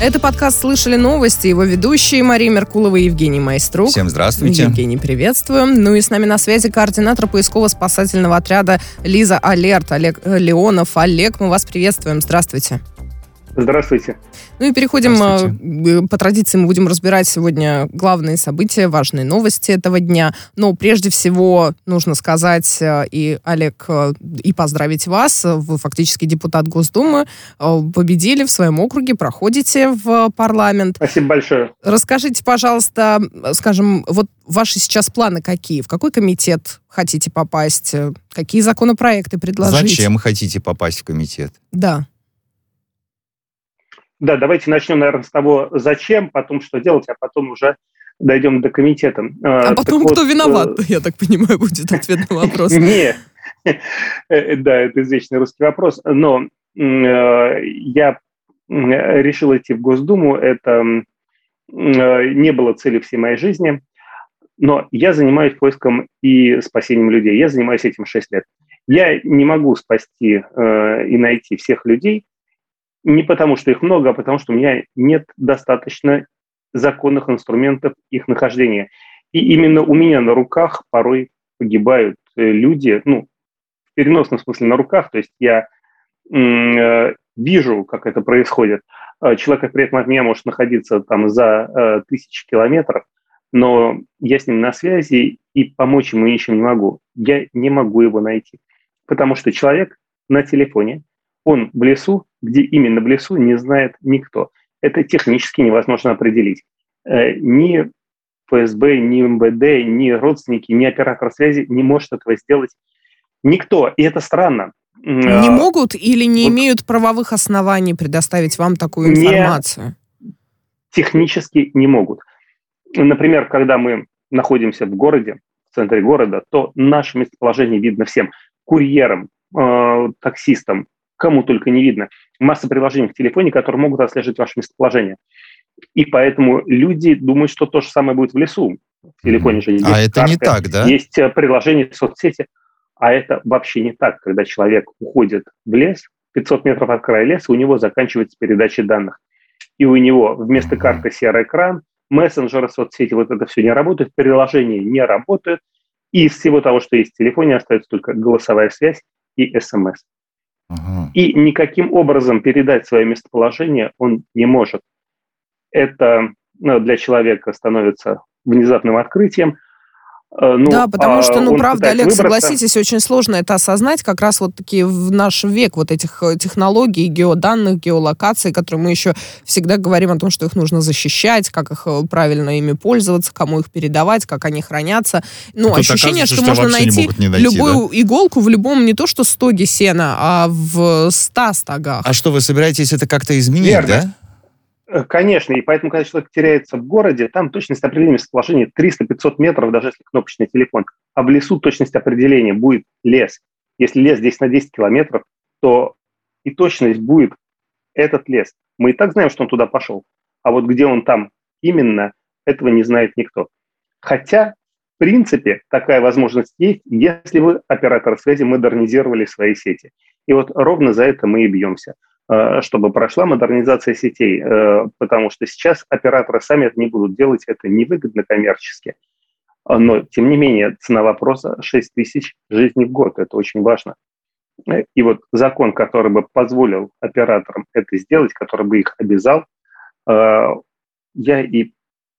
Это подкаст «Слышали новости». Его ведущие Мария Меркулова и Евгений Майструк. Всем здравствуйте. Евгений, приветствуем. Ну и с нами на связи координатор поисково-спасательного отряда Лиза Алерт. Олег Леонов. Олег, мы вас приветствуем. Здравствуйте. Здравствуйте. Ну и переходим, э, по традиции мы будем разбирать сегодня главные события, важные новости этого дня. Но прежде всего нужно сказать, э, и, Олег, э, и поздравить вас. Вы фактически депутат Госдумы, победили в своем округе, проходите в парламент. Спасибо большое. Расскажите, пожалуйста, скажем, вот ваши сейчас планы какие? В какой комитет хотите попасть? Какие законопроекты предложить? Зачем хотите попасть в комитет? Да. Да, давайте начнем, наверное, с того, зачем, потом что делать, а потом уже дойдем до комитета. А, а потом кто вот, виноват, э... я так понимаю, будет ответ на вопрос. Не, э, да, это извечный русский вопрос, но э, я решил идти в Госдуму, это э, не было целью всей моей жизни, но я занимаюсь поиском и спасением людей, я занимаюсь этим 6 лет. Я не могу спасти и найти всех людей, не потому, что их много, а потому, что у меня нет достаточно законных инструментов их нахождения. И именно у меня на руках порой погибают э, люди, ну, в переносном смысле на руках, то есть я э, вижу, как это происходит. Э, человек при этом от меня может находиться там за тысячи километров, но я с ним на связи и помочь ему ничем не могу. Я не могу его найти, потому что человек на телефоне, он в лесу, где именно в лесу, не знает никто. Это технически невозможно определить. Э, ни ФСБ, ни МВД, ни родственники, ни оператор связи не может этого сделать никто. И это странно. Не а, могут или не вот, имеют правовых оснований предоставить вам такую информацию? Не, технически не могут. Например, когда мы находимся в городе, в центре города, то наше местоположение видно всем. Курьерам, э, таксистам, кому только не видно. Масса приложений в телефоне, которые могут отслеживать ваше местоположение. И поэтому люди думают, что то же самое будет в лесу. В телефоне же есть А это карты, не так, да? Есть э, приложение в соцсети. А это вообще не так, когда человек уходит в лес, 500 метров от края леса, у него заканчивается передача данных. И у него вместо карты серый экран, мессенджеры, соцсети, вот это все не работает, приложения не работают, и из всего того, что есть в телефоне, остается только голосовая связь и смс. И никаким образом передать свое местоположение он не может. Это ну, для человека становится внезапным открытием, ну, да, потому а что, ну, правда, Олег, выбраться. согласитесь, очень сложно это осознать, как раз вот такие в наш век вот этих э, технологий, геоданных, геолокаций, которые мы еще всегда говорим о том, что их нужно защищать, как их э, правильно ими пользоваться, кому их передавать, как они хранятся. Ну, Тут ощущение, что, что можно найти, не найти любую да? иголку в любом, не то что стоге сена, а в ста стогах. А что, вы собираетесь это как-то изменить, Верно. да? Э, конечно, и поэтому, когда человек теряется в городе, там точность определения местоположения 300-500 метров, даже если кнопочный телефон. А в лесу точность определения будет лес. Если лес 10 на 10 километров, то и точность будет этот лес. Мы и так знаем, что он туда пошел. А вот где он там именно, этого не знает никто. Хотя, в принципе, такая возможность есть, если вы, оператор связи, модернизировали свои сети. И вот ровно за это мы и бьемся. Э, чтобы прошла модернизация сетей, э, потому что сейчас операторы сами это не будут делать, это невыгодно коммерчески. Но, тем не менее, цена вопроса 6 тысяч жизней в год. Это очень важно. И вот закон, который бы позволил операторам это сделать, который бы их обязал, э, я и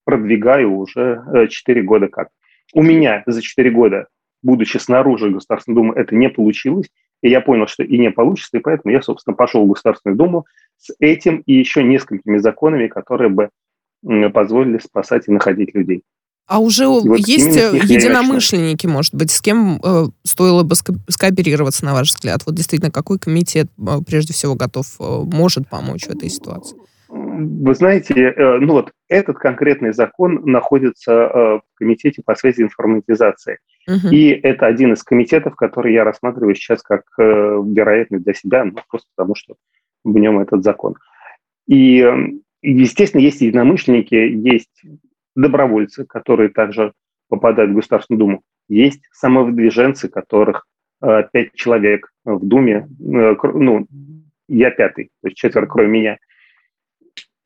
продвигаю уже 4 года как. У меня за 4 года, будучи снаружи Государственной Думы, это не получилось. И я понял, что и не получится, и поэтому я, собственно, пошел в Государственную Думу с этим и еще несколькими законами, которые бы позволили спасать и находить людей. А уже вот есть единомышленники, может быть, с кем э, стоило бы скооперироваться, на ваш взгляд? Вот действительно, какой комитет э, прежде всего готов, э, может помочь в этой ситуации? Вы знаете, э, ну вот этот конкретный закон находится э, в комитете по связи информатизации. Угу. И это один из комитетов, который я рассматриваю сейчас как э, вероятный для себя, ну, просто потому что в нем этот закон. И, естественно, есть единомышленники, есть добровольцы, которые также попадают в Государственную Думу. Есть самовыдвиженцы, которых пять человек в Думе, ну, я пятый, то есть четверо, кроме меня.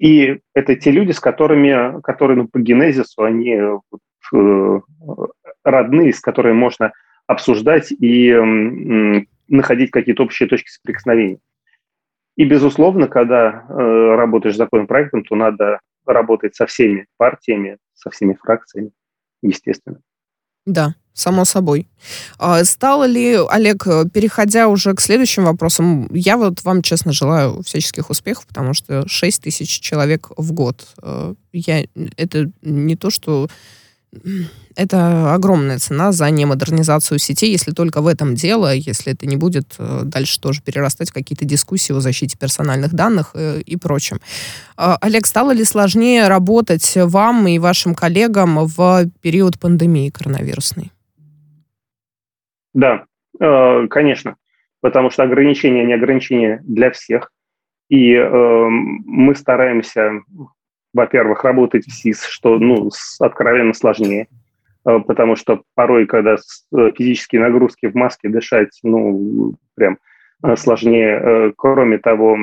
И это те люди, с которыми, которые ну, по генезису, они э, родные, с которыми можно обсуждать и э, находить какие-то общие точки соприкосновения. И, безусловно, когда э, работаешь законопроектом, то надо работать со всеми партиями, со всеми фракциями, естественно. Да, само собой. А стало ли, Олег, переходя уже к следующим вопросам, я вот вам, честно, желаю всяческих успехов, потому что 6 тысяч человек в год. Э, я, это не то, что это огромная цена за немодернизацию сетей, если только в этом дело, если это не будет э, дальше тоже перерастать в какие-то дискуссии о защите персональных данных э, и прочем. А, Олег, стало ли сложнее работать вам и вашим коллегам в период пандемии коронавирусной? Да, э, конечно, потому что ограничения не ограничения для всех. И мы стараемся во-первых, работать в СИС, что ну, откровенно сложнее, э, потому что порой, когда э, физические нагрузки в маске дышать, ну, прям э, сложнее. Кроме того,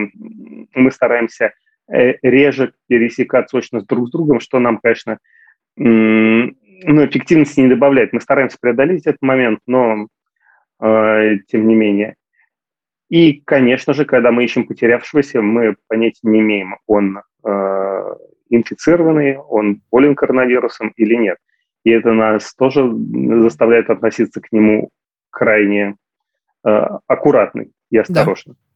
мы стараемся реже пересекаться точно друг с другом, что нам, конечно, ну, эффективности не добавляет. Мы стараемся преодолеть этот момент, но тем не менее. И, конечно же, когда мы ищем потерявшегося, мы понятия не имеем, он инфицированный, он болен коронавирусом или нет. И это нас тоже заставляет относиться к нему крайне э, аккуратно и осторожно. Да.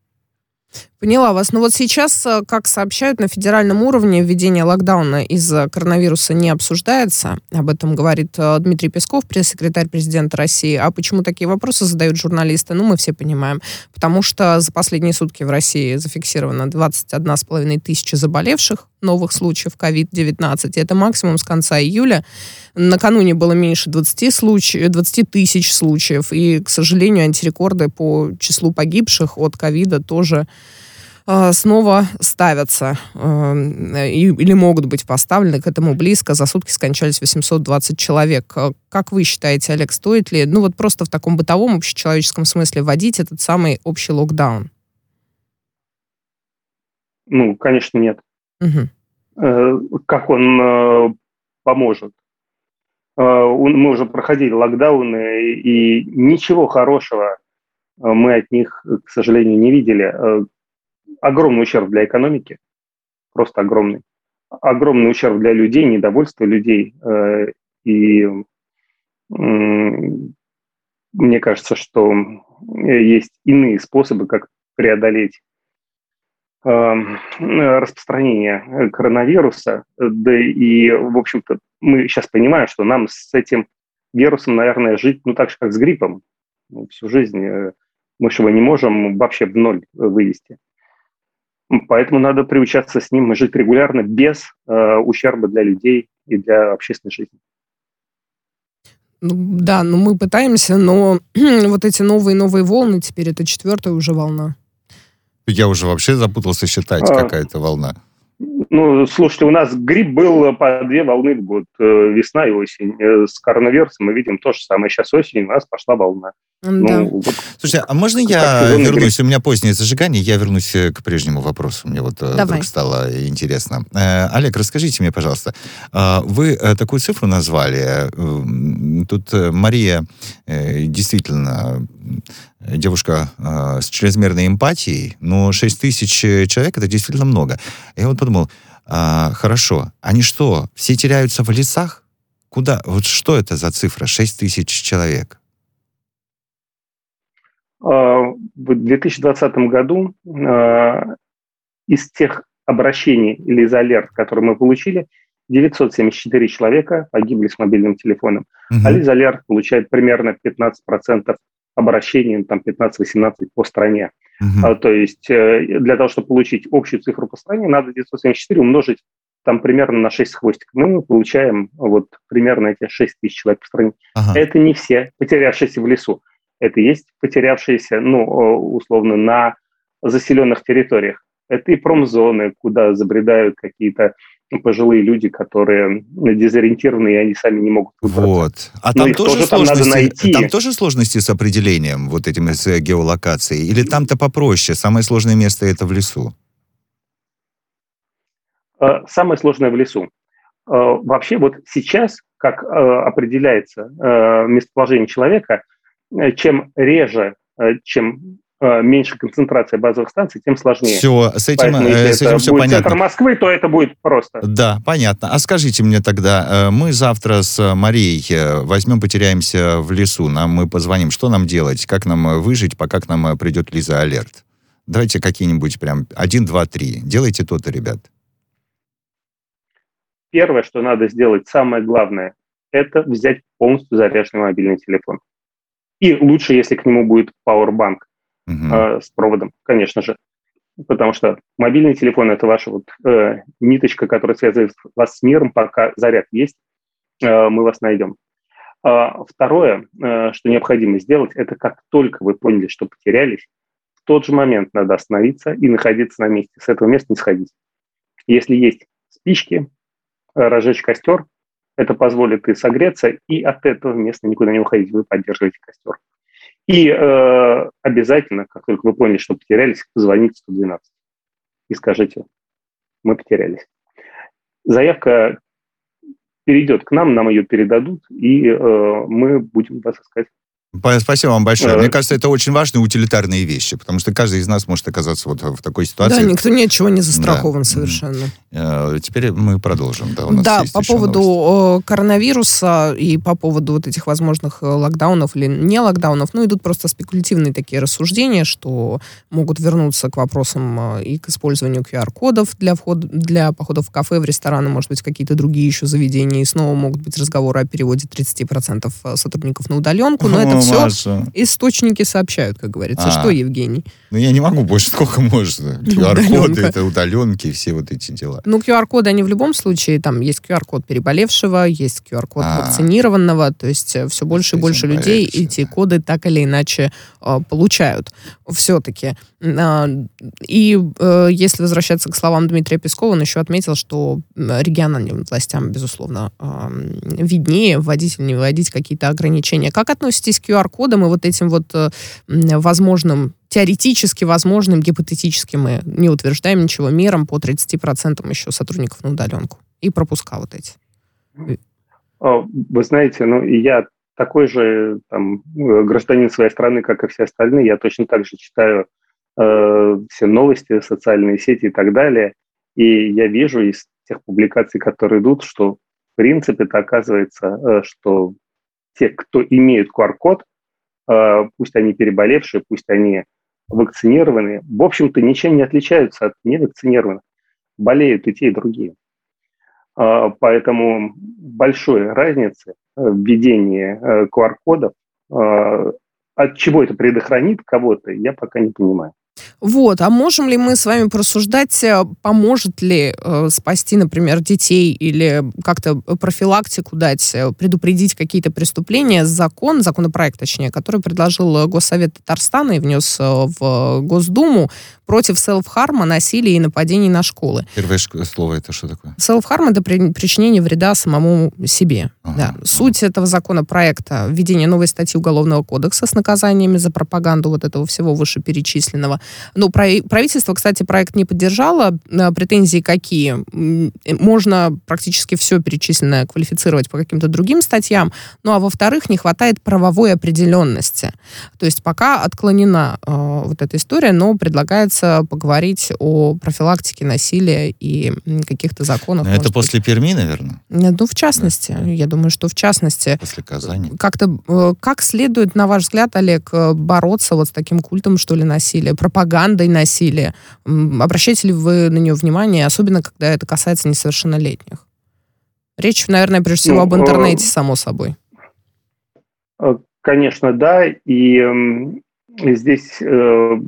Поняла вас. Ну вот сейчас, э, как сообщают, на федеральном уровне введение локдауна из-за коронавируса не обсуждается. Об этом говорит э, Дмитрий Песков, пресс-секретарь президента России. А почему такие вопросы задают журналисты? Ну, мы все понимаем. Потому что за последние сутки в России зафиксировано 21,5 тысячи заболевших новых случаев COVID-19. Это максимум с конца июля. Накануне было меньше 20, случаев, 20 тысяч случаев. И, к сожалению, антирекорды по числу погибших от ковида тоже снова ставятся э, или могут быть поставлены к этому близко. За сутки скончались 820 человек. Э, как вы считаете, Олег, стоит ли, ну вот просто в таком бытовом общечеловеческом смысле вводить этот самый общий локдаун? Ну, конечно, нет. Угу. Как он поможет? Мы уже проходили локдауны, и ничего хорошего мы от них, к сожалению, не видели огромный ущерб для экономики, просто огромный. Огромный ущерб для людей, недовольство людей. Э, и мне кажется, что есть иные способы, как преодолеть э, распространение коронавируса. Да и, в общем-то, мы сейчас понимаем, что нам с этим вирусом, наверное, жить, ну, так же, как с гриппом. Всю жизнь э, мы же его не можем вообще в ноль вывести. Поэтому надо приучаться с ним жить регулярно, без э, ущерба для людей и для общественной жизни. Ну, да, ну мы пытаемся, но вот эти новые-новые волны, теперь это четвертая уже волна. Я уже вообще запутался считать, а, какая-то волна. Ну, слушайте, у нас грипп был по две волны в год, э, весна и осень. Э, с коронавирусом мы видим то же самое. Сейчас осень, у нас пошла волна. Да. Ну, вот, Слушайте, а можно я вернусь? Грипп. У меня позднее зажигание, я вернусь э, к прежнему вопросу. Мне вот Давай. вдруг стало интересно. Олег, расскажите мне, пожалуйста, вы такую цифру назвали. Тут Мария действительно девушка э, с чрезмерной эмпатией, но 6 тысяч человек это действительно много. Я вот подумал, э, хорошо, они что, все теряются в лесах? Куда? Вот что это за цифра? 6 тысяч человек. В 2020 году э, из тех обращений или из алерт, которые мы получили, 974 человека погибли с мобильным телефоном. Угу. А из алерт получает примерно 15% обращений, там 15-18 по стране. Uh-huh. А, то есть э, для того, чтобы получить общую цифру по стране, надо 974 умножить там примерно на 6 хвостиков. Мы получаем вот примерно эти 6 тысяч человек по стране. Uh-huh. Это не все потерявшиеся в лесу. Это есть потерявшиеся, ну, условно, на заселенных территориях. Это и промзоны, куда забредают какие-то пожилые люди, которые дезориентированы, и они сами не могут выбраться. Вот. А там тоже, тоже сложности, там, найти. там тоже сложности с определением, вот этим с э, геолокацией? Или там-то попроще? Самое сложное место это в лесу? Самое сложное в лесу. Вообще вот сейчас, как определяется местоположение человека, чем реже, чем Э, меньше концентрация базовых станций, тем сложнее. Все, с этим, Поэтому, если э, с этим все будет понятно. центр Москвы, то это будет просто. Да, понятно. А скажите мне тогда, э, мы завтра с Марией возьмем, потеряемся в лесу, нам мы позвоним, что нам делать, как нам выжить, пока к нам придет Лиза Алерт? Давайте какие-нибудь прям один, два, три. Делайте то-то, ребят. Первое, что надо сделать, самое главное, это взять полностью заряженный мобильный телефон. И лучше, если к нему будет Powerbank угу. э, с проводом, конечно же. Потому что мобильный телефон – это ваша вот э, ниточка, которая связывает вас с миром, пока заряд есть, э, мы вас найдем. А второе, э, что необходимо сделать, это как только вы поняли, что потерялись, в тот же момент надо остановиться и находиться на месте. С этого места не сходить. Если есть спички, э, разжечь костер, это позволит и согреться, и от этого места никуда не уходить. Вы поддерживаете костер. И э, обязательно, как только вы поняли, что потерялись, позвоните 112 и скажите, мы потерялись. Заявка перейдет к нам, нам ее передадут, и э, мы будем вас искать. Спасибо вам большое. Мне кажется, это очень важные утилитарные вещи, потому что каждый из нас может оказаться вот в такой ситуации. Да, никто ни от чего не застрахован да. совершенно. Э, теперь мы продолжим. Да, да по поводу новости. коронавируса и по поводу вот этих возможных э, локдаунов или не локдаунов, ну, идут просто спекулятивные такие рассуждения, что могут вернуться к вопросам э, и к использованию QR-кодов для, входа, для походов в кафе, в рестораны, может быть, какие-то другие еще заведения, и снова могут быть разговоры о переводе 30% сотрудников на удаленку, но это все источники сообщают, как говорится. А. Что, Евгений? Ну, я не могу больше, сколько можно. QR-коды, это удаленки, все вот эти дела. Ну, QR-коды, они в любом случае, там есть QR-код переболевшего, есть QR-код а. вакцинированного, то есть э, все больше и больше людей эти коды так или иначе э, получают все-таки. Э, и э, если возвращаться к словам Дмитрия Пескова, он еще отметил, что региональным властям, безусловно, виднее вводить или не вводить какие-то ограничения. Как относитесь к QR-кодам и вот этим вот э, возможным теоретически возможным, гипотетически мы не утверждаем ничего, мерам по 30% еще сотрудников на удаленку. И пропуска вот эти. Вы знаете, ну я такой же там, гражданин своей страны, как и все остальные, я точно так же читаю э, все новости, социальные сети и так далее, и я вижу из тех публикаций, которые идут, что в принципе это оказывается, э, что те, кто имеют QR-код, э, пусть они переболевшие, пусть они вакцинированные, в общем-то, ничем не отличаются от невакцинированных. Болеют и те, и другие. Э, поэтому большой разницы в введении QR-кодов, от чего это предохранит кого-то, я пока не понимаю. Вот, а можем ли мы с вами просуждать, э, поможет ли э, спасти, например, детей или как-то профилактику дать, э, предупредить какие-то преступления? Закон, законопроект, точнее, который предложил Госсовет Татарстана и внес э, в Госдуму против селф-харма, насилия и нападений на школы. Первое слово это что такое? Селф-харм это при, причинение вреда самому себе. Ага, да. ага. Суть этого законопроекта введение новой статьи Уголовного кодекса с наказаниями за пропаганду вот этого всего вышеперечисленного. Ну, правительство, кстати, проект не поддержало. Э, претензии какие? Можно практически все перечисленное квалифицировать по каким-то другим статьям. Ну, а во-вторых, не хватает правовой определенности. То есть пока отклонена э, вот эта история, но предлагается поговорить о профилактике насилия и каких-то законах. это после быть. Перми, наверное? Ну, в частности. Да. Я думаю, что в частности. После Казани. Как-то, э, как следует, на ваш взгляд, Олег, бороться вот с таким культом, что ли, насилия? пропагандой насилия. Обращаете ли вы на нее внимание, особенно когда это касается несовершеннолетних? Речь, наверное, прежде всего ну, об интернете, само собой. Э, конечно, да. И здесь э,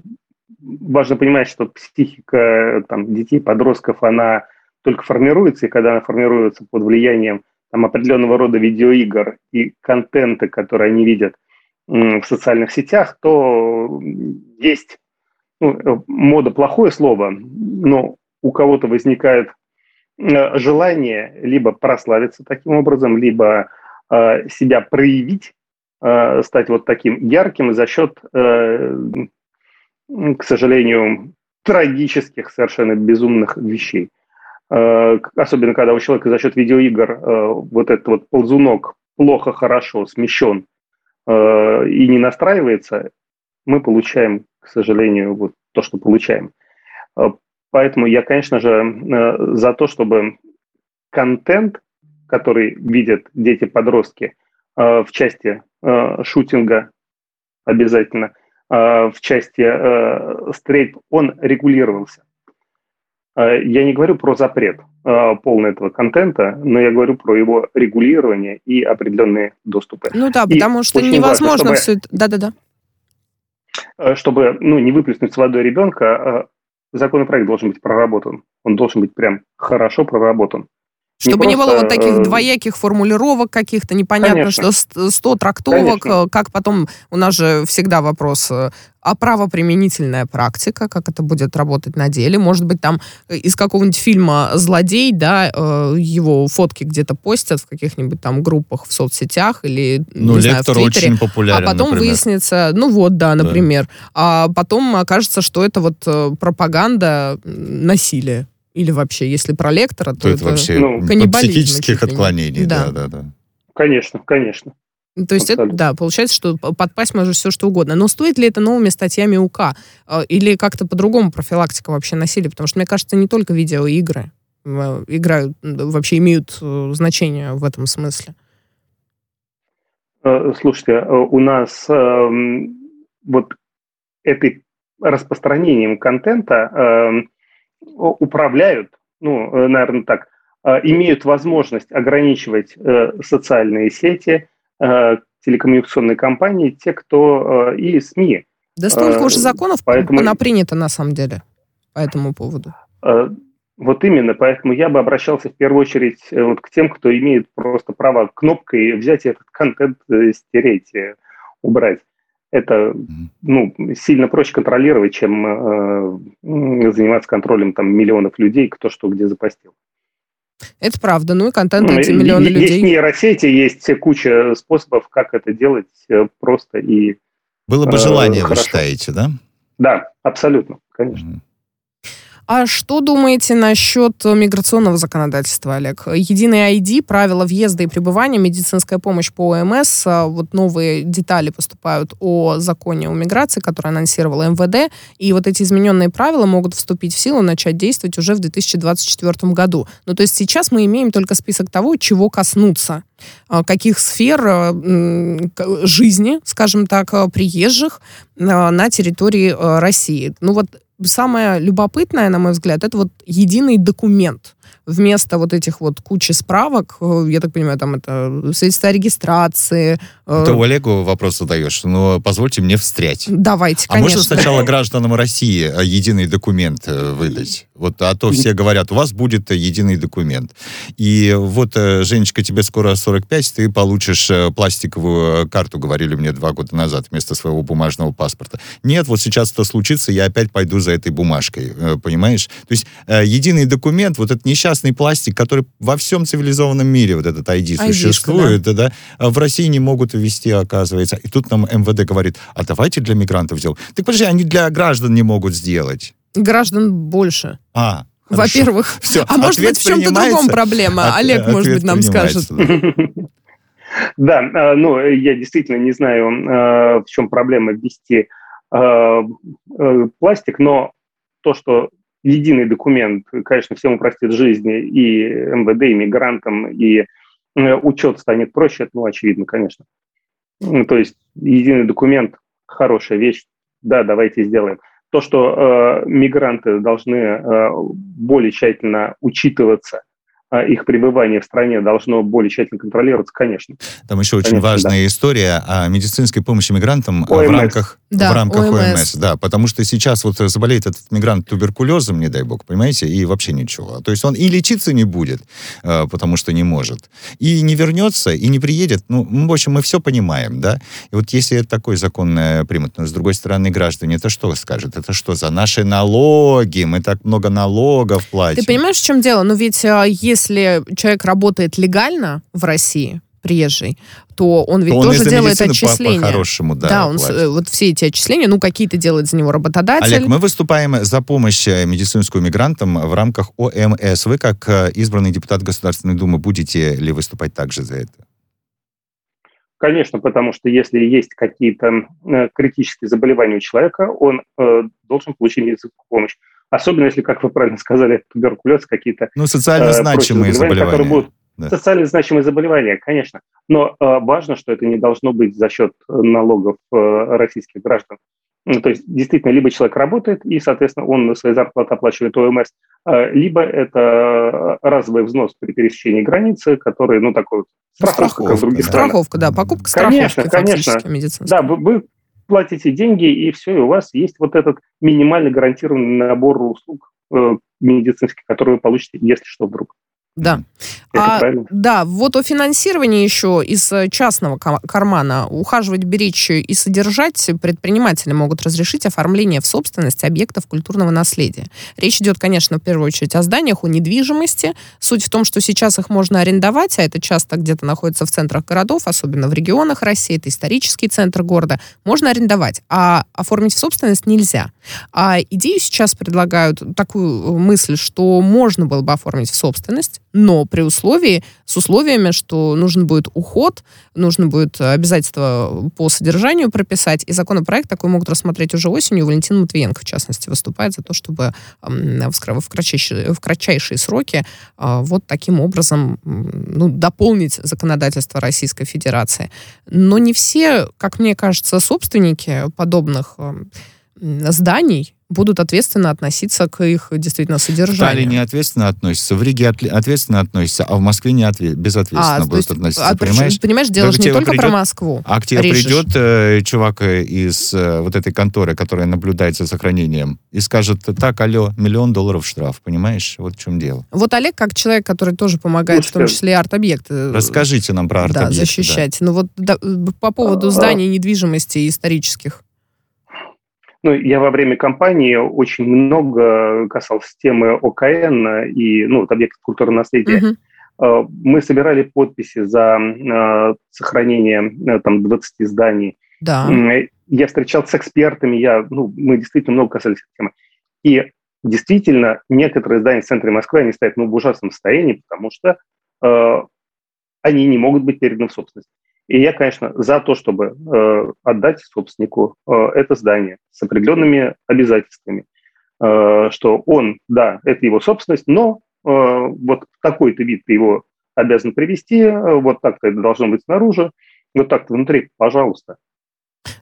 важно понимать, что психика там, детей, подростков, она только формируется, и когда она формируется под влиянием там, определенного рода видеоигр и контента, который они видят в социальных сетях, то есть ну, э, мода плохое слово, но у кого-то возникает э, желание либо прославиться таким образом, либо э, себя проявить, э, стать вот таким ярким за счет, э, к сожалению, трагических, совершенно безумных вещей. особенно когда у человека за счет видеоигр вот этот вот ползунок плохо, хорошо смещен и не настраивается, мы получаем, к сожалению, вот то, что получаем. Поэтому я, конечно же, за то, чтобы контент, который видят дети-подростки в части шутинга обязательно – Э, в части э, стрейт, он регулировался. Э, я не говорю про запрет полный этого контента, но я говорю про его регулирование и определенные доступы. Ну да, потому и что невозможно важно, чтобы, все это... Да-да-да. Чтобы ну, не выплеснуть с водой ребенка, законопроект должен быть проработан. Он должен быть прям хорошо проработан. Чтобы не, просто... не было вот таких двояких формулировок каких-то, непонятно, Конечно. что 100 трактовок, Конечно. как потом, у нас же всегда вопрос, э, а правоприменительная практика, как это будет работать на деле. Может быть, там из какого-нибудь фильма «Злодей», да, э, его фотки где-то постят в каких-нибудь там группах в соцсетях или, ну, не знаю, в Твиттере. очень популярен, А потом например. выяснится, ну вот, да, например. Да. А потом окажется, что это вот э, пропаганда насилия. Или вообще, если про лектора, то, то это, это вообще ну, психических отклонений. Да. да, да, да. Конечно, конечно. То есть, это, да, получается, что подпасть может все что угодно. Но стоит ли это новыми статьями УК? Э, или как-то по-другому профилактика вообще насилия? Потому что, мне кажется, не только видеоигры э, играют, вообще имеют э, значение в этом смысле. Слушайте, у нас эм, вот этой распространением контента эм, управляют, ну, э, наверное, так, э, имеют возможность ограничивать э, социальные сети, телекоммуникационные компании, те, кто и СМИ. Да столько уже законов поэтому... принято на самом деле по этому поводу. Вот именно, поэтому я бы обращался в первую очередь вот к тем, кто имеет просто право кнопкой взять этот контент, стереть, убрать это ну, сильно проще контролировать, чем э, заниматься контролем там, миллионов людей, кто что где запостил. Это правда. Ну и контент эти миллионы есть людей. Есть нейросети, есть куча способов, как это делать э, просто и Было бы желание, э, вы считаете, да? Да, абсолютно, конечно. Mm-hmm. А что думаете насчет миграционного законодательства, Олег? Единый ID, правила въезда и пребывания, медицинская помощь по ОМС, а, вот новые детали поступают о законе о миграции, который анонсировала МВД, и вот эти измененные правила могут вступить в силу, начать действовать уже в 2024 году. Ну, то есть сейчас мы имеем только список того, чего коснуться а, каких сфер а, жизни, скажем так, приезжих на территории России. Ну вот самое любопытное, на мой взгляд, это вот единый документ вместо вот этих вот кучи справок, э, я так понимаю, там это о регистрации. Э, Ты Олегу вопрос задаешь, но позвольте мне встрять. Давайте, конечно. А можно сначала гражданам России э, единый документ выдать? Вот, а то все говорят, у вас будет единый документ. И вот, Женечка, тебе скоро 45, ты получишь пластиковую карту, говорили мне два года назад, вместо своего бумажного паспорта. Нет, вот сейчас это случится, я опять пойду за этой бумажкой, понимаешь? То есть единый документ, вот это несчастный пластик, который во всем цивилизованном мире, вот этот ID существует, да. Да, в России не могут ввести, оказывается. И тут нам МВД говорит, а давайте для мигрантов сделаем. Так подожди, они для граждан не могут сделать. Граждан больше. А, Во-первых. Все, а может быть, в чем-то другом проблема? От, Олег, может быть, нам скажет. Да, а, ну, я действительно не знаю, а, в чем проблема ввести а, пластик, но то, что единый документ, конечно, всем упростит жизнь и МВД, и мигрантам, и э, учет станет проще, это, ну, очевидно, конечно. Ну, то есть единый документ – хорошая вещь, да, давайте сделаем. То, что э, мигранты должны э, более тщательно учитываться а, их пребывание в стране должно более тщательно контролироваться, конечно. Там еще очень конечно, важная да. история о медицинской помощи мигрантам ОМС. в рамках, да, в рамках ОМС. ОМС. Да, потому что сейчас вот заболеет этот мигрант туберкулезом, не дай бог, понимаете, и вообще ничего. То есть он и лечиться не будет, а, потому что не может, и не вернется, и не приедет. Ну, в общем, мы все понимаем, да? И вот если такой закон э, примут, но с другой стороны, граждане, это что скажет? Это что за наши налоги? Мы так много налогов платим. Ты понимаешь, в чем дело? Ну ведь а, если человек работает легально в России, приезжий, то он ведь то тоже он делает отчисления. По, по да. Да, он платит. вот все эти отчисления, ну какие-то делает за него работодатель. Олег, мы выступаем за помощь э, медицинскую мигрантам в рамках ОМС. Вы как э, избранный депутат Государственной Думы будете ли выступать также за это? Конечно, потому что если есть какие-то э, критические заболевания у человека, он э, должен получить медицинскую помощь. Особенно если, как вы правильно сказали, туберкулез, какие-то... Ну, социально значимые заболевания. Которые будут да. Социально значимые заболевания, конечно. Но э, важно, что это не должно быть за счет налогов э, российских граждан. Ну, то есть, действительно, либо человек работает, и, соответственно, он свои зарплаты оплачивает ОМС, э, либо это разовый взнос при пересечении границы, который, ну, такой вот страховка, страховка как в других Страховка, да, покупка страховки конечно, конечно. Да, вы, вы платите деньги, и все, и у вас есть вот этот минимально гарантированный набор услуг э, медицинских, которые вы получите, если что вдруг. Да. А, да, вот о финансировании еще из э, частного кармана ухаживать, беречь и содержать предприниматели могут разрешить оформление в собственность объектов культурного наследия. Речь идет, конечно, в первую очередь о зданиях, о недвижимости. Суть в том, что сейчас их можно арендовать, а это часто где-то находится в центрах городов, особенно в регионах России, это исторический центр города. Можно арендовать, а оформить в собственность нельзя. А идею сейчас предлагают такую мысль, что можно было бы оформить в собственность, но при условии, с условиями, что нужен будет уход, нужно будет обязательства по содержанию прописать, и законопроект такой могут рассмотреть уже осенью. Валентин Матвиенко, в частности, выступает за то, чтобы в кратчайшие, в кратчайшие сроки а, вот таким образом ну, дополнить законодательство Российской Федерации. Но не все, как мне кажется, собственники подобных зданий будут ответственно относиться к их действительно содержанию. В Таллине ответственно относятся, в Риге ответственно относятся, а в Москве не ответ, безответственно а, будут есть, относиться, а, понимаешь? Понимаешь, дело же не только придет, про Москву. А к тебе Режешь. придет э, чувак э, из э, вот этой конторы, которая наблюдает за сохранением, и скажет, так, алло, миллион долларов штраф, понимаешь? Вот в чем дело. Вот Олег, как человек, который тоже помогает, Слушайте, в том числе и арт-объекты. Расскажите нам про арт-объекты. Да, защищать. Да. Ну вот да, по поводу а, зданий недвижимости исторических. Ну, я во время кампании очень много касался темы ОКН и ну, вот, объектов культурного наследия. Uh-huh. Мы собирали подписи за э, сохранение э, там, 20 зданий. Да. Я встречался с экспертами, я, ну, мы действительно много касались этой темы. И действительно, некоторые здания в центре Москвы, они стоят ну, в ужасном состоянии, потому что э, они не могут быть переданы в собственность. И я, конечно, за то, чтобы э, отдать собственнику э, это здание с определенными обязательствами, э, что он, да, это его собственность, но э, вот такой-то вид ты его обязан привести, э, вот так-то это должно быть снаружи, вот так-то внутри, пожалуйста.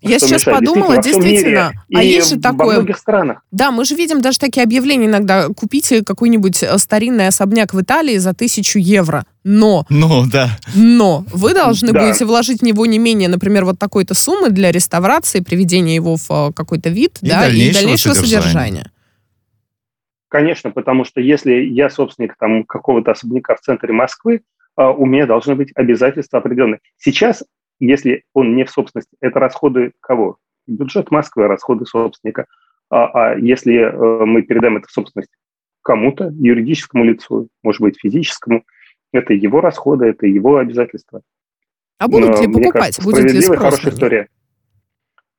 Я сейчас мешает. подумала, действительно, действительно. а есть же такое... Во многих странах. Да, мы же видим даже такие объявления иногда. Купите какой-нибудь э, старинный особняк в Италии за тысячу евро. Но, но, да. но вы должны да. будете вложить в него не менее, например, вот такой-то суммы для реставрации, приведения его в э, какой-то вид, и да, дальнейшего и дальнейшего содержания. содержания. Конечно, потому что если я собственник там какого-то особняка в центре Москвы, э, у меня должны быть обязательства определенные. Сейчас если он не в собственности, это расходы кого? Бюджет Москвы, расходы собственника. А, а если э, мы передаем это в собственность кому-то, юридическому лицу, может быть, физическому, это его расходы, это его обязательства. А будут ли покупать? Кажется, Будет ли спрос хорошая история.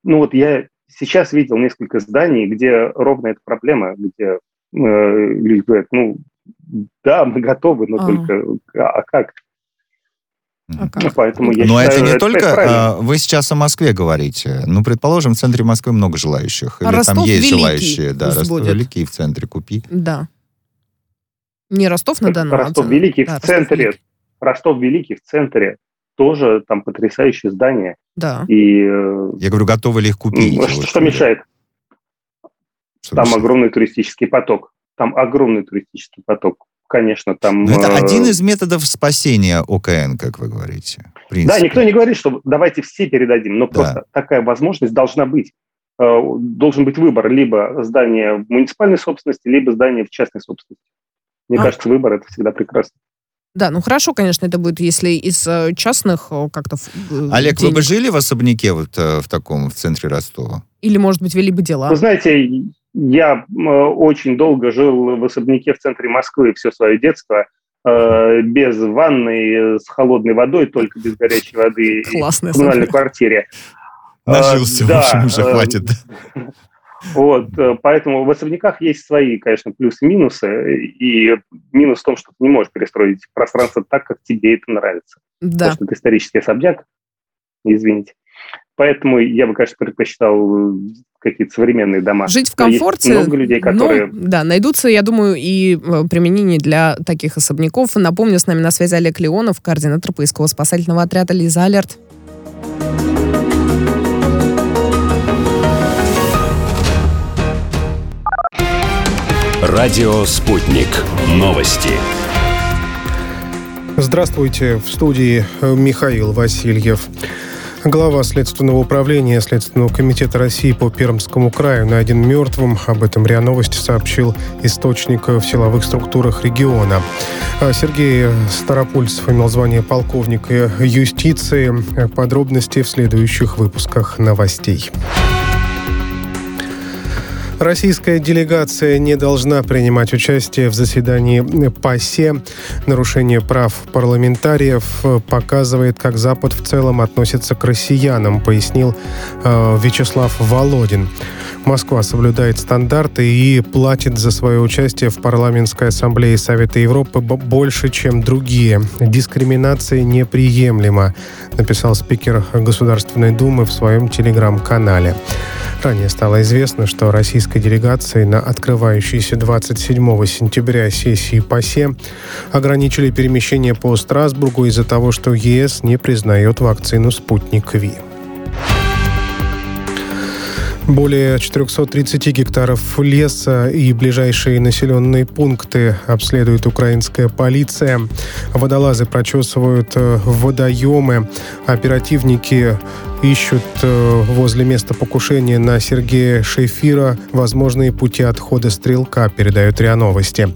Ну вот я сейчас видел несколько зданий, где ровно эта проблема, где э, люди говорят, ну да, мы готовы, но а. только а, а как? А как? Поэтому я Но считаю, это не это только... А, вы сейчас о Москве говорите. Ну, предположим, в центре Москвы много желающих. А Или Ростов там есть великий желающие. Да, Ростов будет. Великий в центре купи. Да. Не Ростов-на-Дону. Ростов Великий да, в центре. Великий. Ростов Великий в центре тоже там потрясающее здание. Да. И, э, я говорю, готовы ли их купить? Что, что мешает? Что там мешает? огромный туристический поток. Там огромный туристический поток конечно, там... Но это э, один из методов спасения ОКН, как вы говорите. Да, никто не говорит, что давайте все передадим, но да. просто такая возможность должна быть. Э, должен быть выбор либо здание в муниципальной собственности, либо здание в частной собственности. Мне а. кажется, выбор это всегда прекрасно. Да, ну хорошо, конечно, это будет, если из э, частных как-то... Олег, денег... вы бы жили в особняке вот в таком, в центре Ростова? Или, может быть, вели бы дела? Вы знаете, я очень долго жил в особняке в центре Москвы все свое детство. э, без ванны, с холодной водой, только без горячей воды Классная в коммунальной квартире. Нажился, да, в общем, уже хватит. Вот, поэтому в особняках есть свои, конечно, плюсы-минусы, и минус в том, что ты не можешь перестроить пространство так, как тебе это нравится. Да. Потому что это исторический особняк, извините. Поэтому я бы, конечно, предпочитал э, какие-то современные дома. Жить в комфорте. Есть много людей, которые... Ну, да, найдутся, я думаю, и э, применение для таких особняков. Напомню, с нами на связи Олег Леонов, координатор поисково-спасательного отряда «Лиза Алерт». Радио «Спутник». Новости. Здравствуйте. В студии Михаил Васильев. Глава Следственного управления Следственного комитета России по Пермскому краю найден мертвым. Об этом РИА Новости сообщил источник в силовых структурах региона. А Сергей Старопульцев имел звание полковника юстиции. Подробности в следующих выпусках новостей. Российская делегация не должна принимать участие в заседании ПАСЕ. Нарушение прав парламентариев показывает, как Запад в целом относится к россиянам, пояснил э, Вячеслав Володин. Москва соблюдает стандарты и платит за свое участие в парламентской ассамблее Совета Европы больше, чем другие. Дискриминация неприемлема, написал спикер Государственной Думы в своем телеграм-канале. Ранее стало известно, что российской делегации на открывающейся 27 сентября сессии ПАСЕ ограничили перемещение по Страсбургу из-за того, что ЕС не признает вакцину «Спутник Ви». Более 430 гектаров леса и ближайшие населенные пункты обследует украинская полиция. Водолазы прочесывают э, водоемы. Оперативники ищут э, возле места покушения на Сергея Шейфира возможные пути отхода стрелка, передают РИА Новости.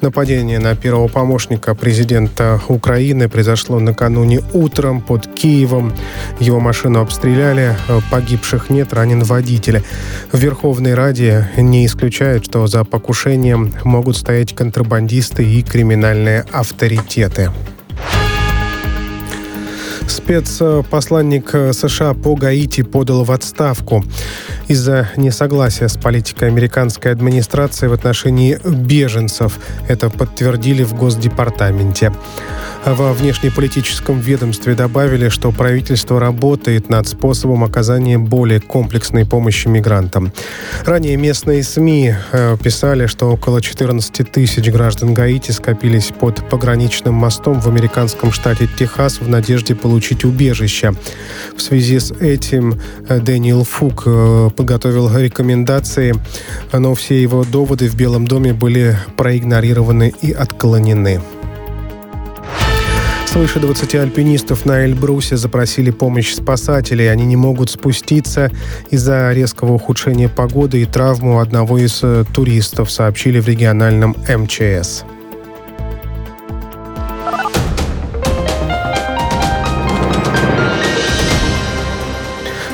Нападение на первого помощника президента Украины произошло накануне утром под Киевом. Его машину обстреляли, э, погибших нет, ранен водитель. В Верховной Раде не исключают, что за покушением могут стоять контрабандисты и криминальные авторитеты. Спецпосланник США по Гаити подал в отставку из-за несогласия с политикой американской администрации в отношении беженцев. Это подтвердили в Госдепартаменте. Во внешнеполитическом ведомстве добавили, что правительство работает над способом оказания более комплексной помощи мигрантам. Ранее местные СМИ э, писали, что около 14 тысяч граждан Гаити скопились под пограничным мостом в американском штате Техас в надежде получить убежище. В связи с этим э, Дэниел Фук э, подготовил рекомендации, но все его доводы в Белом доме были проигнорированы и отклонены. Свыше 20 альпинистов на Эльбрусе запросили помощь спасателей. Они не могут спуститься из-за резкого ухудшения погоды и травму одного из э, туристов, сообщили в региональном МЧС.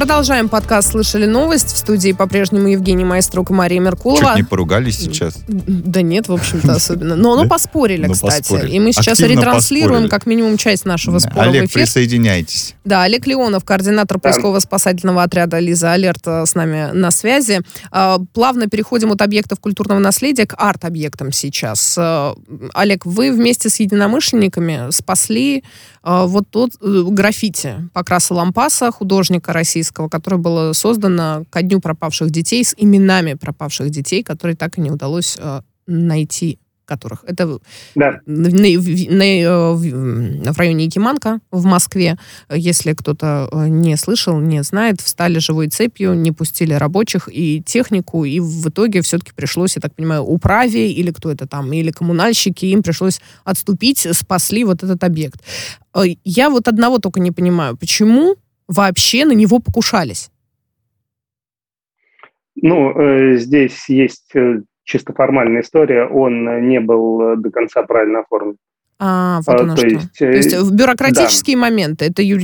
Продолжаем подкаст «Слышали новость». В студии по-прежнему Евгений Майструк и Мария Меркулова. Чуть не поругались сейчас. Да нет, в общем-то, особенно. Но, но поспорили, ну, кстати. И мы сейчас ретранслируем как минимум часть нашего спора Олег, в эфир. присоединяйтесь. Да, Олег Леонов, координатор поисково-спасательного отряда «Лиза Алерт» э, с нами на связи. А, плавно переходим от объектов культурного наследия к арт-объектам сейчас. Э, Олег, вы вместе с единомышленниками спасли вот тот граффити Покраса Лампаса, художника российского российского, которое было создано ко дню пропавших детей с именами пропавших детей, которые так и не удалось э, найти которых. Это да. на, на, на, э, в районе Якиманка в Москве. Если кто-то э, не слышал, не знает, встали живой цепью, не пустили рабочих и технику, и в итоге все-таки пришлось, я так понимаю, управе или кто это там, или коммунальщики, им пришлось отступить, спасли вот этот объект. Э, я вот одного только не понимаю, почему вообще на него покушались? Ну, здесь есть чисто формальная история. Он не был до конца правильно оформлен. А, вот а, оно то что. Есть, то есть бюрократические да. моменты. Это ю...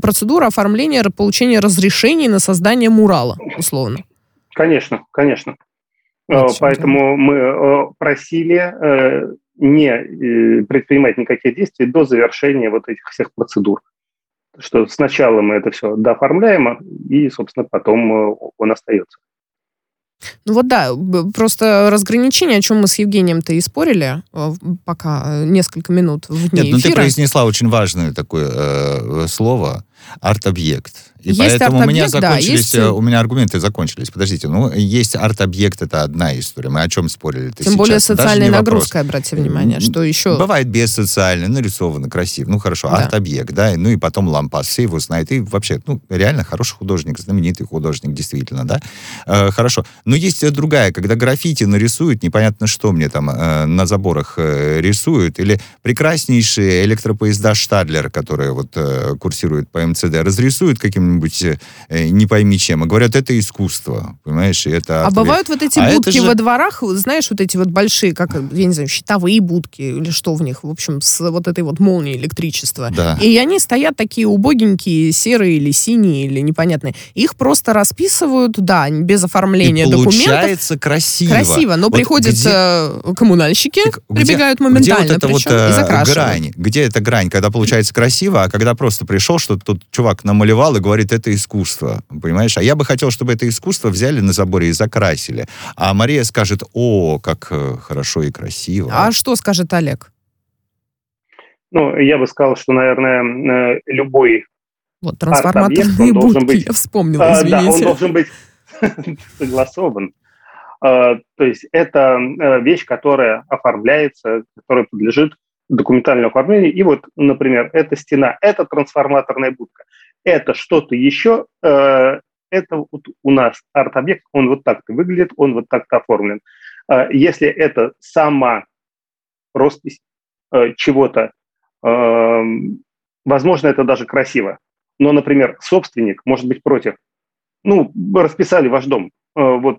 процедура оформления, получения разрешений на создание мурала, условно. Конечно, конечно. Вот Поэтому мы просили не предпринимать никаких действий до завершения вот этих всех процедур что сначала мы это все дооформляем, и, собственно, потом э, он остается. Ну вот да, просто разграничение, о чем мы с Евгением-то и спорили, э, пока э, несколько минут в дне Нет, ну ты произнесла очень важное такое э, слово арт-объект. И есть поэтому у меня закончились, да, есть... Э, у меня аргументы закончились. Подождите, ну, есть арт-объект, это одна история. Мы о чем спорили Тем сейчас? более социальная нагрузка, вопрос. обратите внимание, что еще... Бывает без социальной, нарисовано, красиво. Ну, хорошо, да. арт-объект, да, ну и потом лампас, все его знают. И вообще, ну, реально хороший художник, знаменитый художник, действительно, да. Э, хорошо. Но есть другая, когда граффити нарисуют, непонятно что мне там э, на заборах э, рисуют, или прекраснейшие электропоезда Штадлер, которые вот э, курсируют по МЦД, разрисуют каким-нибудь э, не пойми чем, а говорят, это искусство, понимаешь, и это... А бывают вот эти а будки же... во дворах, знаешь, вот эти вот большие, как, я не знаю, щитовые будки или что в них, в общем, с вот этой вот молнией электричества. Да. И они стоят такие убогенькие, серые или синие, или непонятные. Их просто расписывают, да, без оформления и получается документов. получается красиво. Красиво, но вот приходят где... коммунальщики, где, прибегают моментально, где вот эта вот, э, грань? Где эта грань, когда получается красиво, а когда просто пришел, что тут чувак намалевал и говорит, это искусство, понимаешь? А я бы хотел, чтобы это искусство взяли на заборе и закрасили. А Мария скажет, о, как э, хорошо и красиво. А что скажет Олег? Ну, я бы сказал, что, наверное, э, любой вот, трансформаторные будки, быть, я вспомнила, извините. Да, он должен быть согласован. А, то есть это э, вещь, которая оформляется, которая подлежит документального оформления. И вот, например, эта стена, это трансформаторная будка, это что-то еще, э, это вот у нас арт-объект, он вот так-то выглядит, он вот так-то оформлен. Э, если это сама роспись э, чего-то, э, возможно, это даже красиво. Но, например, собственник может быть против. Ну, расписали ваш дом, э, вот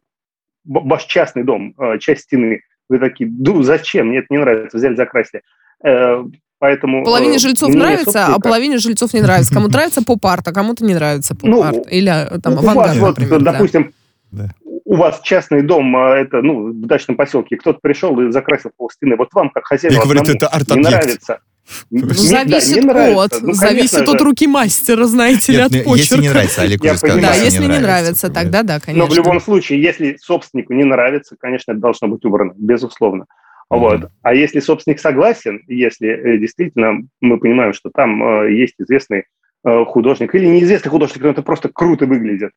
ваш частный дом, э, часть стены. Вы такие, ну зачем, мне это не нравится, взяли, закрасили. Э, поэтому... Половине жильцов нравится, а половине жильцов не нравится. Кому нравится поп-арт, а кому-то не нравится ну, поп-арт. Или э, там авангард, вот, например. Допустим, да. у вас частный дом, а это, ну, в дачном поселке, кто-то пришел и закрасил пол стены. Вот вам, как хозяину, говорит, это не нравится. Ну, зависит да, от, ну, зависит от руки мастера, знаете Нет, ли, от почерка. Если не нравится, Олег уже сказал, Да, если не нравится, тогда да, конечно. Но в любом случае, если собственнику не нравится, конечно, это должно быть убрано, безусловно. Mm-hmm. Вот. А если собственник согласен, если э, действительно мы понимаем, что там э, есть известный э, художник или неизвестный художник, но это просто круто выглядит,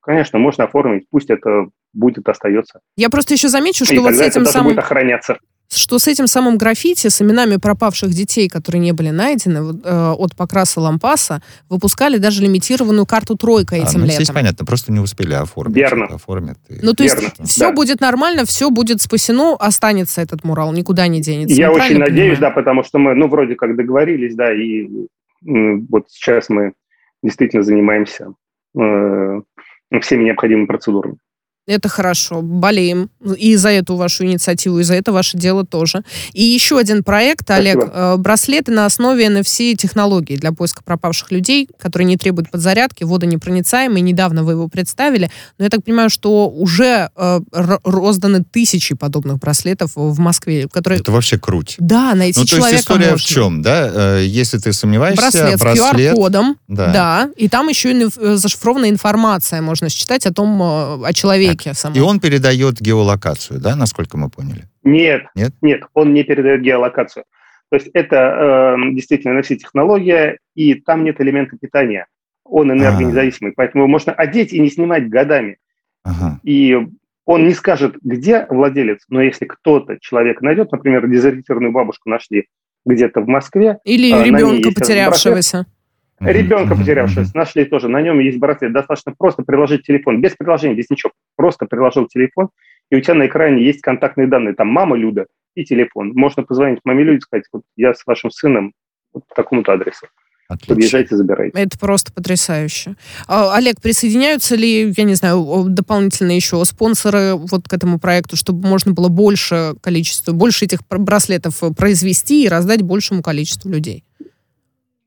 конечно, можно оформить, пусть это будет, остается. Я просто еще замечу, что И вот с этим самым... будет охраняться что с этим самым граффити, с именами пропавших детей, которые не были найдены, э, от Покраса Лампаса, выпускали даже лимитированную карту «Тройка» а, этим ну, летом. Здесь понятно, просто не успели оформить. Верно. Оформят и... Ну, то Верно. есть все да. будет нормально, все будет спасено, останется этот мурал, никуда не денется. Я очень надеюсь, понимаю? да, потому что мы, ну, вроде как договорились, да, и вот сейчас мы действительно занимаемся э, всеми необходимыми процедурами. Это хорошо. Болеем. И за эту вашу инициативу, и за это ваше дело тоже. И еще один проект, Олег. Спасибо. Э, браслеты на основе NFC-технологий для поиска пропавших людей, которые не требуют подзарядки, водонепроницаемые. Недавно вы его представили. Но я так понимаю, что уже э, розданы тысячи подобных браслетов в Москве. Которые... Это вообще круть. Да, найти ну, то человека есть история можно. в чем, да? Э, если ты сомневаешься... Браслет, браслет с QR-кодом. Да. да. И там еще и э, зашифрованная информация можно считать о том, о человеке так, самом. И он передает геолокацию, да, насколько мы поняли? Нет, нет, нет, он не передает геолокацию. То есть это э, действительно NFC-технология, и там нет элемента питания. Он энергонезависимый, а. поэтому его можно одеть и не снимать годами. Ага. И Он не скажет, где владелец, но если кто-то, человек найдет, например, дезориентированную бабушку нашли где-то в Москве. Или а, ребенка потерявшегося. Ребенка потерявшегося нашли тоже. На нем есть браслет. Достаточно просто приложить телефон. Без приложения, без ничего. Просто приложил телефон, и у тебя на экране есть контактные данные. Там мама Люда и телефон. Можно позвонить маме Люде и сказать, вот я с вашим сыном вот по такому-то адресу. Отлично. Подъезжайте, забирайте. Это просто потрясающе. А, Олег, присоединяются ли, я не знаю, дополнительно еще спонсоры вот к этому проекту, чтобы можно было больше количества, больше этих браслетов произвести и раздать большему количеству людей?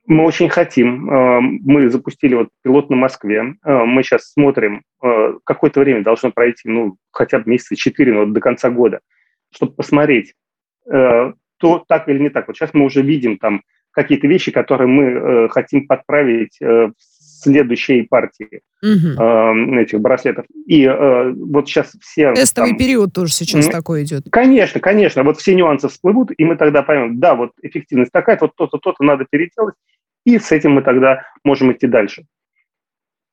Мы очень хотим. А, мы запустили вот пилот на Москве. А, мы сейчас смотрим, какое-то время должно пройти, ну, хотя бы месяца четыре, но до конца года, чтобы посмотреть, то так или не так. Вот сейчас мы уже видим там какие-то вещи, которые мы э, хотим подправить э, в следующей партии угу. э, этих браслетов. И э, вот сейчас все... Тестовый там, период тоже сейчас mm, такой идет. Конечно, конечно. Вот все нюансы всплывут, и мы тогда поймем, да, вот эффективность такая, вот то-то, то-то надо переделать, и с этим мы тогда можем идти дальше.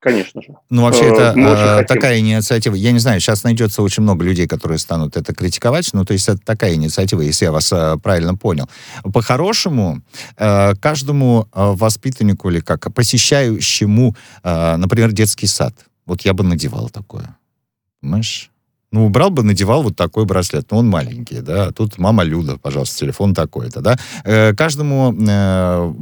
Конечно же. Ну, вообще, это э, такая инициатива. Я не знаю, сейчас найдется очень много людей, которые станут это критиковать. Ну, то есть это такая инициатива, если я вас э, правильно понял. По-хорошему, э, каждому э, воспитаннику или как посещающему, э, например, детский сад, вот я бы надевал такое. Понимаешь? Ну, убрал бы, надевал вот такой браслет. Ну, он маленький, да. Тут мама Люда, пожалуйста, телефон такой-то, да. Э, каждому э,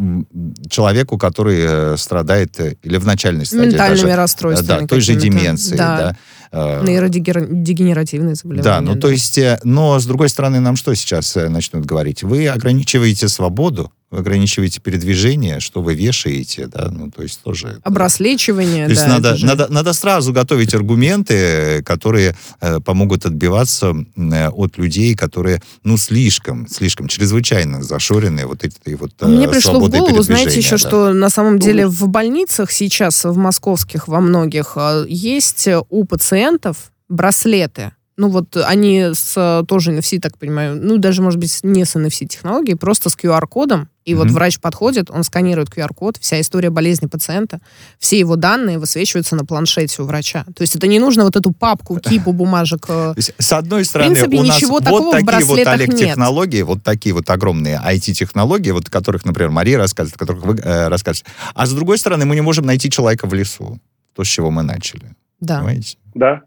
человеку, который э, страдает э, или в начальной стадии Ментальными даже, расстройствами. Да, той же деменции, да. да Нейродегенеративные заболевания. Да, ну да. то есть, но с другой стороны, нам что сейчас начнут говорить? Вы ограничиваете свободу, ограничиваете передвижение, что вы вешаете, да, ну, то есть тоже... Обраслечивание, То есть да, надо, же... надо, надо сразу готовить аргументы, которые э, помогут отбиваться э, от людей, которые, ну, слишком, слишком, чрезвычайно зашоренные вот эти вот э, Мне пришло в голову, знаете, еще, да. что на самом деле в больницах сейчас, в московских, во многих, есть у пациентов браслеты, ну вот они с тоже NFC, так понимаю, ну даже, может быть, не с NFC технологией, просто с QR-кодом, и mm-hmm. вот врач подходит, он сканирует QR-код, вся история болезни пациента, все его данные высвечиваются на планшете у врача. То есть это не нужно вот эту папку, кипу бумажек. Э, с одной стороны, в принципе, у нас ничего вот такие вот, Олег, нет. технологии, вот такие вот огромные IT-технологии, вот которых, например, Мария рассказывает, о которых вы э, рассказываете. А с другой стороны, мы не можем найти человека в лесу. То, с чего мы начали. Да. Понимаете? Да.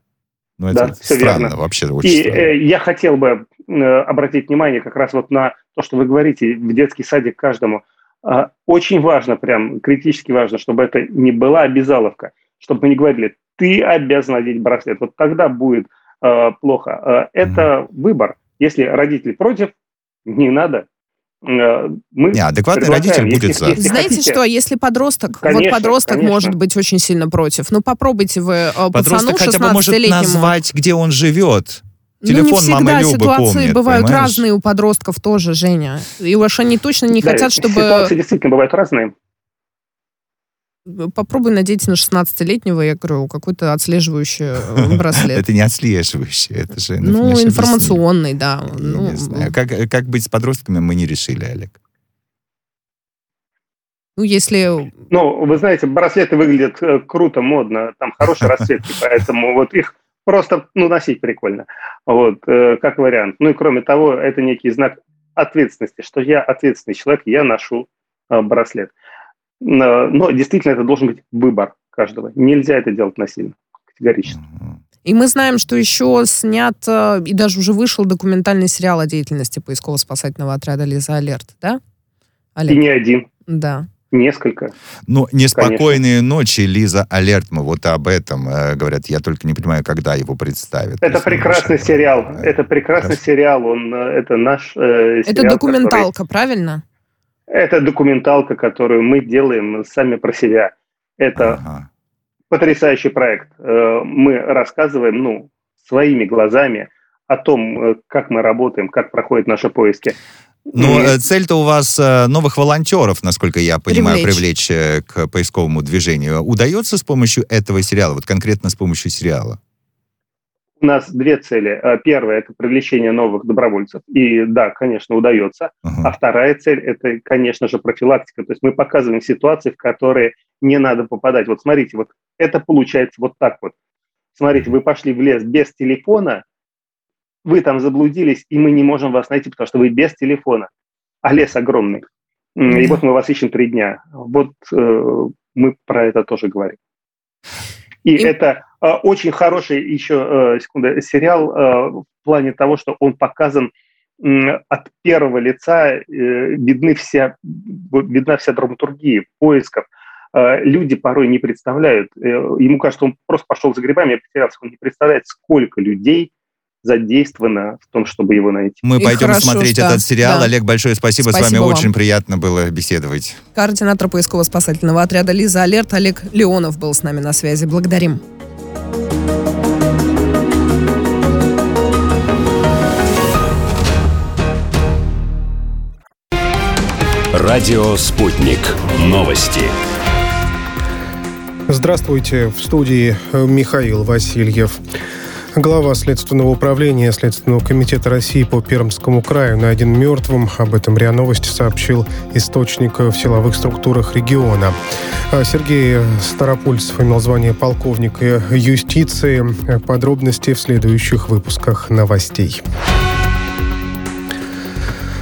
Ну, это да, странно, верно. вообще очень И э, я хотел бы э, обратить внимание как раз вот на то, что вы говорите в детский садик каждому. Э, очень важно, прям критически важно, чтобы это не была обязаловка, чтобы мы не говорили, ты обязан надеть браслет. Вот тогда будет э, плохо. Это mm-hmm. выбор. Если родители против, не надо. Мы не, адекватный родитель будет за. Знаете хотите... что, если подросток, конечно, вот подросток конечно. может быть очень сильно против, ну попробуйте вы э, Подросток пацану хотя бы может назвать, где он живет. Телефон ну, не всегда мамы Любы ситуации помнит, бывают понимаешь? разные у подростков тоже, Женя. И уж они точно не да, хотят, чтобы... Ситуации действительно бывают разные попробуй надеть на 16-летнего, я говорю, какой-то отслеживающий э, браслет. Это не отслеживающий, это же... Ну, информационный, да. Ну, знаю. Как быть с подростками, мы не решили, Олег. Ну, если... Ну, вы знаете, браслеты выглядят э, круто, модно, там хорошие расцветки, поэтому вот их просто, ну, носить прикольно. Вот, э, как вариант. Ну и кроме того, это некий знак ответственности, что я ответственный человек, я ношу браслет. Но действительно это должен быть выбор каждого. Нельзя это делать насильно, категорически. И мы знаем, что еще снят э, и даже уже вышел документальный сериал о деятельности поисково-спасательного отряда «Лиза Алерт», да? Олег? И не один. Да. Несколько. Ну, «Неспокойные Конечно. ночи» Лиза Алерт, мы вот об этом э, говорят. Я только не понимаю, когда его представят. Это прекрасный сериал. Это прекрасный Раз... сериал. Он, э, это наш э, сериал, Это документалка, который... правильно? Это документалка, которую мы делаем сами про себя. Это ага. потрясающий проект. Э, мы рассказываем, ну, своими глазами о том, э, как мы работаем, как проходят наши поиски. Но mm. цель-то у вас новых волонтеров, насколько я понимаю, привлечь. привлечь к поисковому движению. Удается с помощью этого сериала, вот конкретно с помощью сериала? У нас две цели. Э, первая – это привлечение новых добровольцев. И да, конечно, удается. Uh-huh. А вторая цель – это, конечно же, профилактика. То есть мы показываем ситуации, в которые не надо попадать. Вот смотрите, вот это получается вот так вот. смотрите, вы пошли в лес без телефона, вы там заблудились, и мы не можем вас найти, потому что вы без телефона, а лес огромный. И вот мы вас ищем три дня. Вот э, мы про это тоже говорим. И, и... это э, очень хороший еще э, секунда, сериал э, в плане того, что он показан от первого лица, э, видны вся, видна вся драматургия поисков. Люди порой не представляют, ему кажется, он просто пошел за грибами, я потерялся, он не представляет, сколько людей задействовано в том, чтобы его найти. Мы и пойдем хорошо, смотреть что... этот сериал. Да. Олег, большое спасибо. спасибо С вами вам. очень приятно было беседовать. Координатор поисково-спасательного отряда «Лиза Алерт» Олег Леонов был с нами на связи. Благодарим. Радио «Спутник». Новости. Здравствуйте. В студии Михаил Васильев. Глава Следственного управления Следственного комитета России по Пермскому краю найден мертвым. Об этом РИА Новости сообщил источник в силовых структурах региона. А Сергей Старопульцев имел звание полковника юстиции. Подробности в следующих выпусках новостей.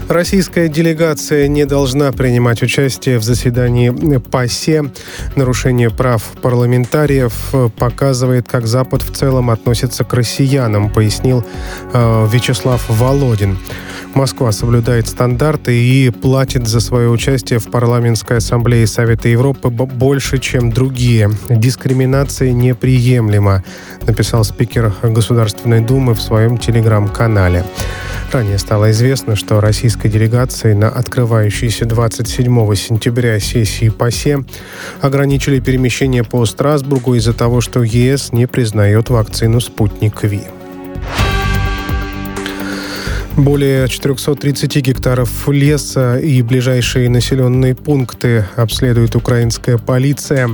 Российская делегация не должна принимать участие в заседании ПАСЕ. Нарушение прав парламентариев показывает, как Запад в целом относится к россиянам, пояснил э, Вячеслав Володин. Москва соблюдает стандарты и платит за свое участие в парламентской ассамблее Совета Европы больше, чем другие. Дискриминация неприемлема, написал спикер Государственной Думы в своем телеграм-канале. Ранее стало известно, что российской делегации на открывающейся 27 сентября сессии ПАСЕ ограничили перемещение по Страсбургу из-за того, что ЕС не признает вакцину «Спутник Ви». Более 430 гектаров леса и ближайшие населенные пункты обследует украинская полиция.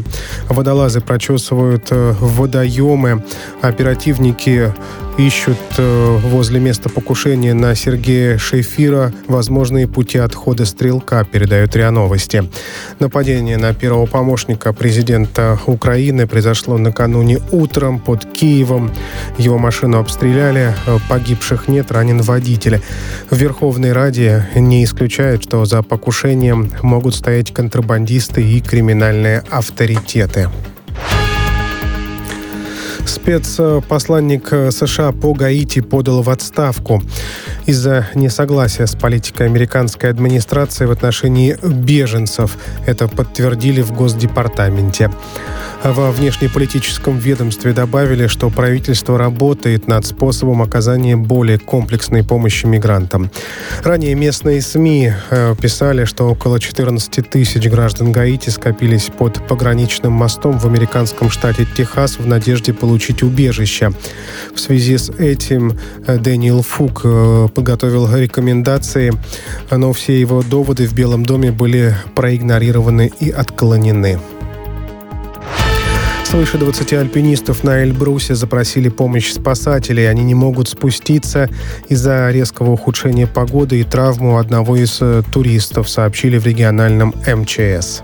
Водолазы прочесывают э, водоемы. Оперативники ищут э, возле места покушения на Сергея Шефира возможные пути отхода стрелка, передают РИА Новости. Нападение на первого помощника президента Украины произошло накануне утром под Киевом. Его машину обстреляли, э, погибших нет, ранен водитель. В Верховной Раде не исключают, что за покушением могут стоять контрабандисты и криминальные авторитеты. Спецпосланник США по Гаити подал в отставку из-за несогласия с политикой американской администрации в отношении беженцев. Это подтвердили в Госдепартаменте. Во внешнеполитическом ведомстве добавили, что правительство работает над способом оказания более комплексной помощи мигрантам. Ранее местные СМИ э, писали, что около 14 тысяч граждан Гаити скопились под пограничным мостом в американском штате Техас в надежде получить убежище. В связи с этим э, Дэниел Фук э, подготовил рекомендации, но все его доводы в Белом доме были проигнорированы и отклонены. Свыше 20 альпинистов на Эльбрусе запросили помощь спасателей. Они не могут спуститься из-за резкого ухудшения погоды и травму одного из э, туристов, сообщили в региональном МЧС.